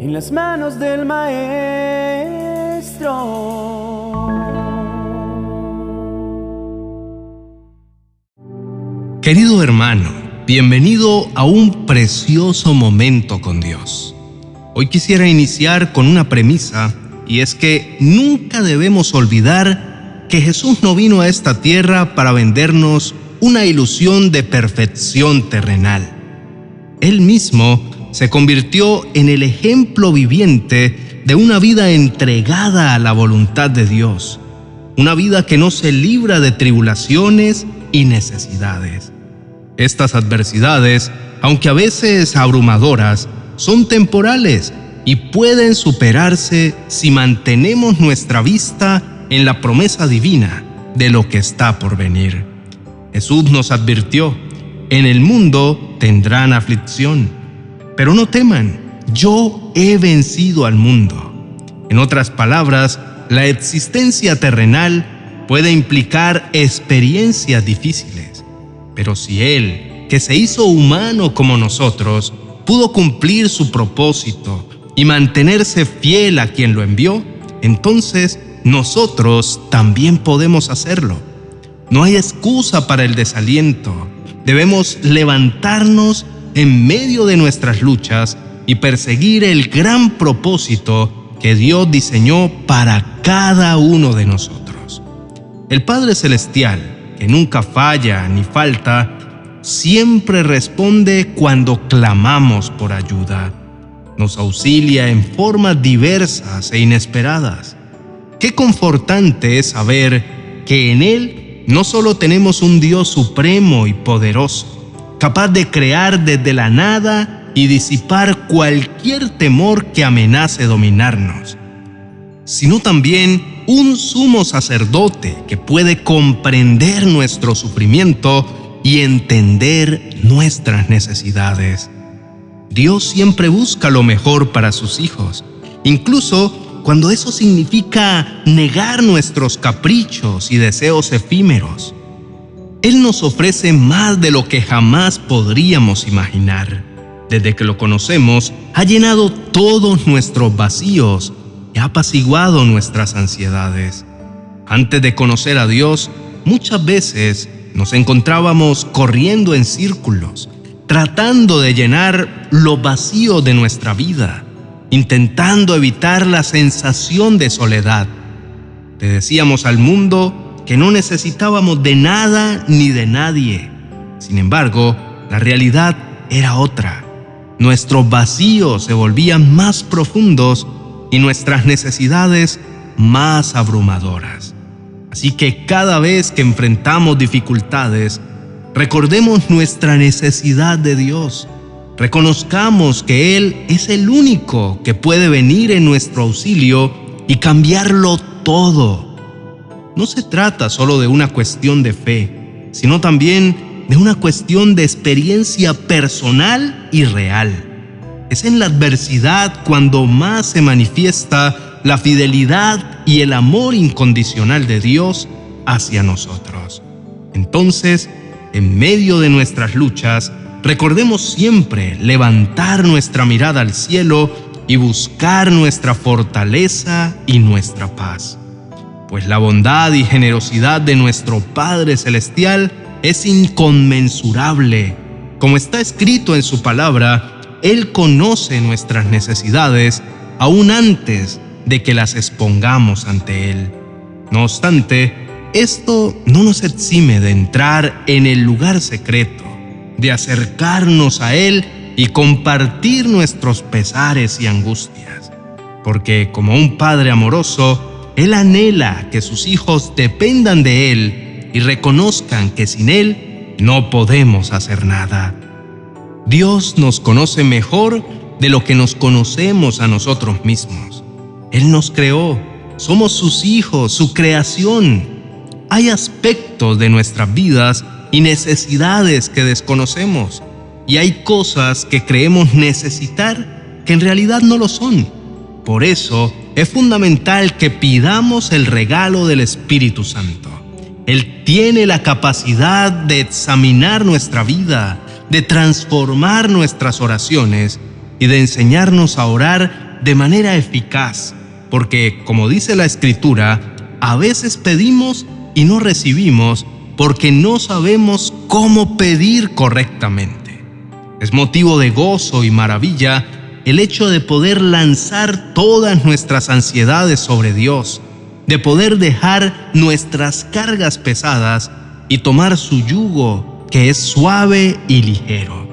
en las manos del Maestro. Querido hermano, bienvenido a un precioso momento con Dios. Hoy quisiera iniciar con una premisa y es que nunca debemos olvidar que Jesús no vino a esta tierra para vendernos una ilusión de perfección terrenal. Él mismo se convirtió en el ejemplo viviente de una vida entregada a la voluntad de Dios, una vida que no se libra de tribulaciones y necesidades. Estas adversidades, aunque a veces abrumadoras, son temporales y pueden superarse si mantenemos nuestra vista en la promesa divina de lo que está por venir. Jesús nos advirtió, en el mundo tendrán aflicción, pero no teman, yo he vencido al mundo. En otras palabras, la existencia terrenal puede implicar experiencias difíciles, pero si Él, que se hizo humano como nosotros, pudo cumplir su propósito y mantenerse fiel a quien lo envió, entonces nosotros también podemos hacerlo. No hay excusa para el desaliento. Debemos levantarnos en medio de nuestras luchas y perseguir el gran propósito que Dios diseñó para cada uno de nosotros. El Padre Celestial, que nunca falla ni falta, siempre responde cuando clamamos por ayuda. Nos auxilia en formas diversas e inesperadas. Qué confortante es saber que en Él no solo tenemos un Dios supremo y poderoso, capaz de crear desde la nada y disipar cualquier temor que amenace dominarnos, sino también un sumo sacerdote que puede comprender nuestro sufrimiento y entender nuestras necesidades. Dios siempre busca lo mejor para sus hijos, incluso cuando eso significa negar nuestros caprichos y deseos efímeros. Él nos ofrece más de lo que jamás podríamos imaginar. Desde que lo conocemos, ha llenado todos nuestros vacíos y ha apaciguado nuestras ansiedades. Antes de conocer a Dios, muchas veces nos encontrábamos corriendo en círculos, tratando de llenar lo vacío de nuestra vida, intentando evitar la sensación de soledad. Le decíamos al mundo que no necesitábamos de nada ni de nadie. Sin embargo, la realidad era otra. Nuestros vacíos se volvían más profundos y nuestras necesidades más abrumadoras. Así que cada vez que enfrentamos dificultades, recordemos nuestra necesidad de Dios. Reconozcamos que Él es el único que puede venir en nuestro auxilio y cambiarlo todo. No se trata solo de una cuestión de fe, sino también de una cuestión de experiencia personal y real. Es en la adversidad cuando más se manifiesta la fidelidad y el amor incondicional de Dios hacia nosotros. Entonces, en medio de nuestras luchas, recordemos siempre levantar nuestra mirada al cielo y buscar nuestra fortaleza y nuestra paz. Pues la bondad y generosidad de nuestro Padre Celestial es inconmensurable. Como está escrito en su palabra, Él conoce nuestras necesidades aún antes de que las expongamos ante Él. No obstante, esto no nos exime de entrar en el lugar secreto, de acercarnos a Él y compartir nuestros pesares y angustias, porque como un Padre amoroso, Él anhela que sus hijos dependan de Él y reconozcan que sin Él no podemos hacer nada. Dios nos conoce mejor de lo que nos conocemos a nosotros mismos. Él nos creó, somos sus hijos, su creación. Hay aspectos de nuestras vidas y necesidades que desconocemos. Y hay cosas que creemos necesitar que en realidad no lo son. Por eso es fundamental que pidamos el regalo del Espíritu Santo. Él tiene la capacidad de examinar nuestra vida, de transformar nuestras oraciones y de enseñarnos a orar de manera eficaz, porque, como dice la Escritura, a veces pedimos y no recibimos porque no sabemos cómo pedir correctamente. Es motivo de gozo y maravilla el hecho de poder lanzar todas nuestras ansiedades sobre Dios, de poder dejar nuestras cargas pesadas y tomar su yugo que es suave y ligero.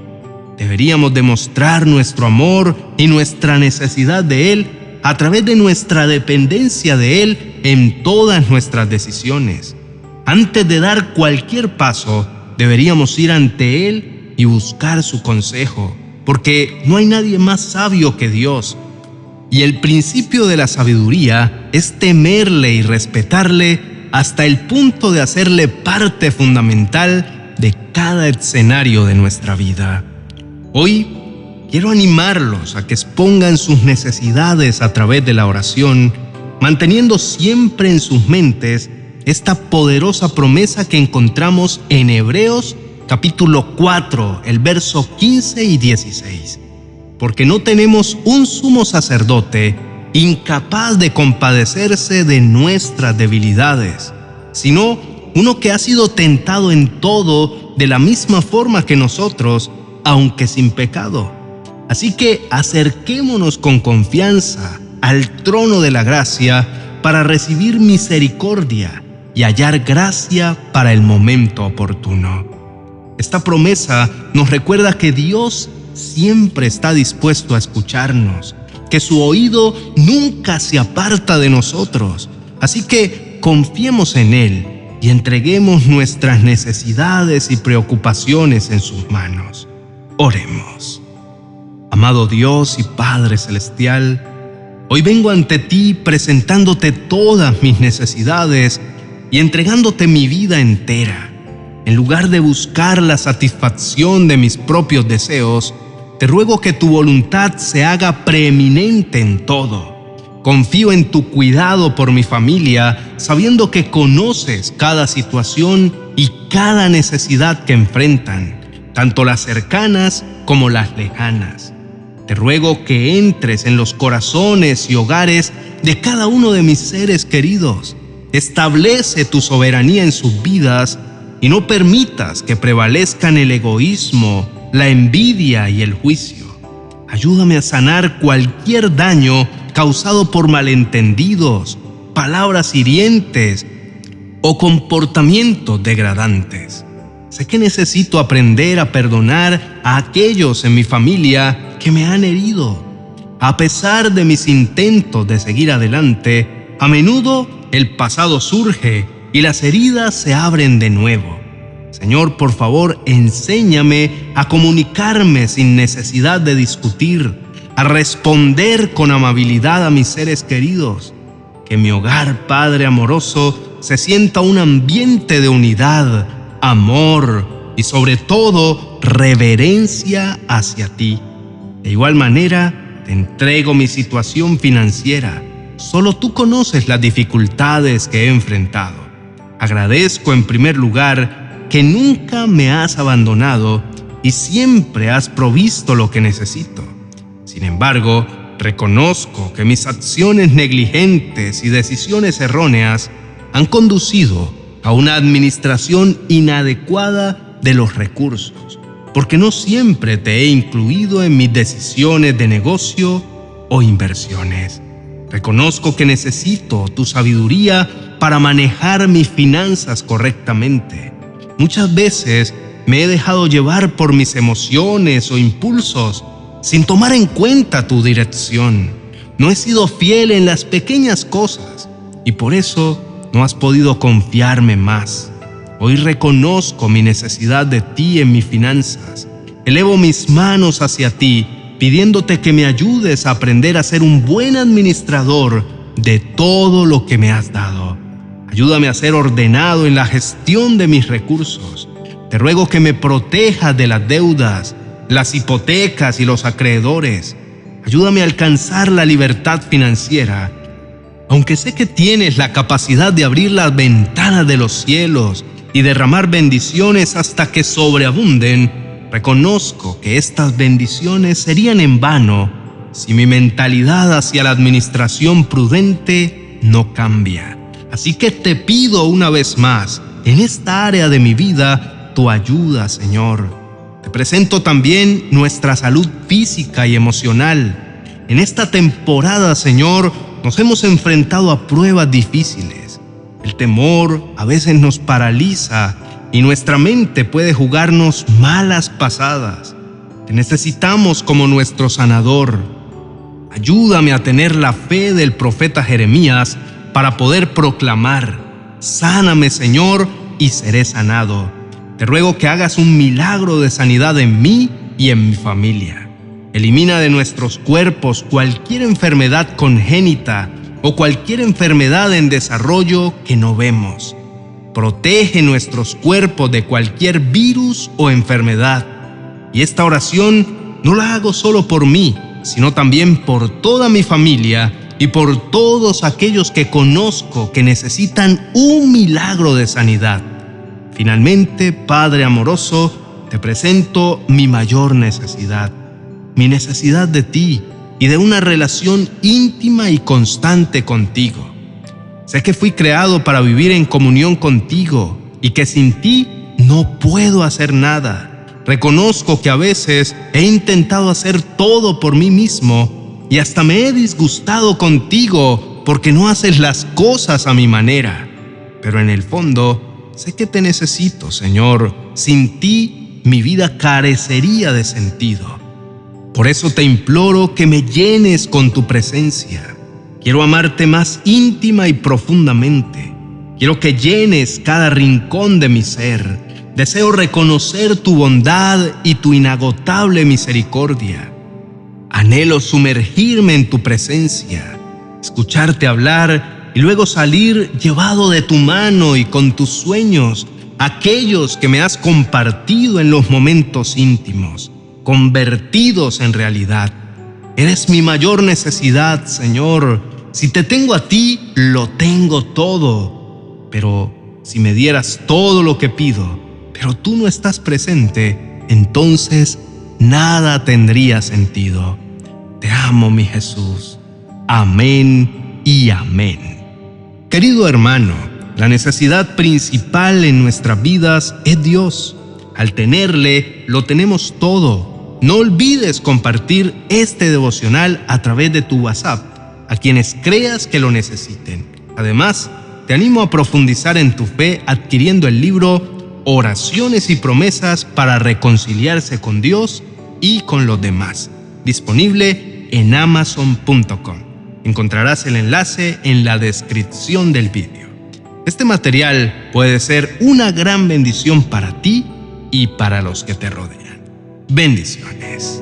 Deberíamos demostrar nuestro amor y nuestra necesidad de Él a través de nuestra dependencia de Él en todas nuestras decisiones. Antes de dar cualquier paso, deberíamos ir ante Él y buscar su consejo porque no hay nadie más sabio que Dios. Y el principio de la sabiduría es temerle y respetarle hasta el punto de hacerle parte fundamental de cada escenario de nuestra vida. Hoy quiero animarlos a que expongan sus necesidades a través de la oración, manteniendo siempre en sus mentes esta poderosa promesa que encontramos en Hebreos capítulo 4, el verso 15 y 16. Porque no tenemos un sumo sacerdote incapaz de compadecerse de nuestras debilidades, sino uno que ha sido tentado en todo de la misma forma que nosotros, aunque sin pecado. Así que acerquémonos con confianza al trono de la gracia para recibir misericordia y hallar gracia para el momento oportuno. Esta promesa nos recuerda que Dios siempre está dispuesto a escucharnos, que su oído nunca se aparta de nosotros. Así que confiemos en Él y entreguemos nuestras necesidades y preocupaciones en sus manos. Oremos. Amado Dios y Padre Celestial, hoy vengo ante ti presentándote todas mis necesidades y entregándote mi vida entera. En lugar de buscar la satisfacción de mis propios deseos, te ruego que tu voluntad se haga preeminente en todo. Confío en tu cuidado por mi familia, sabiendo que conoces cada situación y cada necesidad que enfrentan, tanto las cercanas como las lejanas. Te ruego que entres en los corazones y hogares de cada uno de mis seres queridos. Establece tu soberanía en sus vidas y no permitas que prevalezcan el egoísmo, la envidia y el juicio. Ayúdame a sanar cualquier daño causado por malentendidos, palabras hirientes o comportamientos degradantes. Sé que necesito aprender a perdonar a aquellos en mi familia que me han herido. A pesar de mis intentos de seguir adelante, a menudo el pasado surge y las heridas se abren de nuevo. Señor, por favor, enséñame a comunicarme sin necesidad de discutir, a responder con amabilidad a mis seres queridos. Que mi hogar, Padre amoroso, se sienta un ambiente de unidad, amor y sobre todo reverencia hacia ti. De igual manera, te entrego mi situación financiera. Solo tú conoces las dificultades que he enfrentado. Agradezco en primer lugar que nunca me has abandonado y siempre has provisto lo que necesito. Sin embargo, reconozco que mis acciones negligentes y decisiones erróneas han conducido a una administración inadecuada de los recursos, porque no siempre te he incluido en mis decisiones de negocio o inversiones. Reconozco que necesito tu sabiduría para manejar mis finanzas correctamente. Muchas veces me he dejado llevar por mis emociones o impulsos sin tomar en cuenta tu dirección. No he sido fiel en las pequeñas cosas y por eso no has podido confiarme más. Hoy reconozco mi necesidad de ti en mis finanzas. Elevo mis manos hacia ti pidiéndote que me ayudes a aprender a ser un buen administrador de todo lo que me has dado. Ayúdame a ser ordenado en la gestión de mis recursos. Te ruego que me protejas de las deudas, las hipotecas y los acreedores. Ayúdame a alcanzar la libertad financiera. Aunque sé que tienes la capacidad de abrir las ventanas de los cielos y derramar bendiciones hasta que sobreabunden, reconozco que estas bendiciones serían en vano si mi mentalidad hacia la administración prudente no cambia. Así que te pido una vez más, en esta área de mi vida, tu ayuda, Señor. Te presento también nuestra salud física y emocional. En esta temporada, Señor, nos hemos enfrentado a pruebas difíciles. El temor a veces nos paraliza y nuestra mente puede jugarnos malas pasadas. Te necesitamos como nuestro sanador. Ayúdame a tener la fe del profeta Jeremías para poder proclamar, sáname Señor y seré sanado. Te ruego que hagas un milagro de sanidad en mí y en mi familia. Elimina de nuestros cuerpos cualquier enfermedad congénita o cualquier enfermedad en desarrollo que no vemos. Protege nuestros cuerpos de cualquier virus o enfermedad. Y esta oración no la hago solo por mí, sino también por toda mi familia y por todos aquellos que conozco que necesitan un milagro de sanidad. Finalmente, Padre amoroso, te presento mi mayor necesidad, mi necesidad de ti y de una relación íntima y constante contigo. Sé que fui creado para vivir en comunión contigo y que sin ti no puedo hacer nada. Reconozco que a veces he intentado hacer todo por mí mismo y hasta me he disgustado contigo porque no haces las cosas a mi manera. Pero en el fondo, sé que te necesito, Señor. Sin ti, mi vida carecería de sentido. Por eso te imploro que me llenes con tu presencia Quiero amarte más íntima y profundamente. Quiero que llenes cada rincón de mi ser. Deseo reconocer tu bondad y tu inagotable misericordia. Anhelo sumergirme en tu presencia, escucharte hablar y luego salir llevado de tu mano y con tus sueños, aquellos que me has compartido en los momentos íntimos, convertidos en realidad. Eres mi mayor necesidad, Señor si te tengo a ti, lo tengo todo. Pero si me dieras todo lo que pido, pero tú no estás presente, entonces nada tendría sentido. Te amo, mi Jesús. Amén y amén. Querido hermano, la necesidad principal en nuestras vidas es Dios. Al tenerle, lo tenemos todo. No olvides compartir este devocional a través de tu WhatsApp a quienes creas que lo necesiten. Además, te animo a profundizar en tu fe adquiriendo el libro Oraciones y promesas para reconciliarse con Dios y con los demás, disponible en amazon.com. Encontrarás el enlace en la descripción del vídeo. Este material puede ser una gran bendición para ti y para los que te rodean. Bendiciones.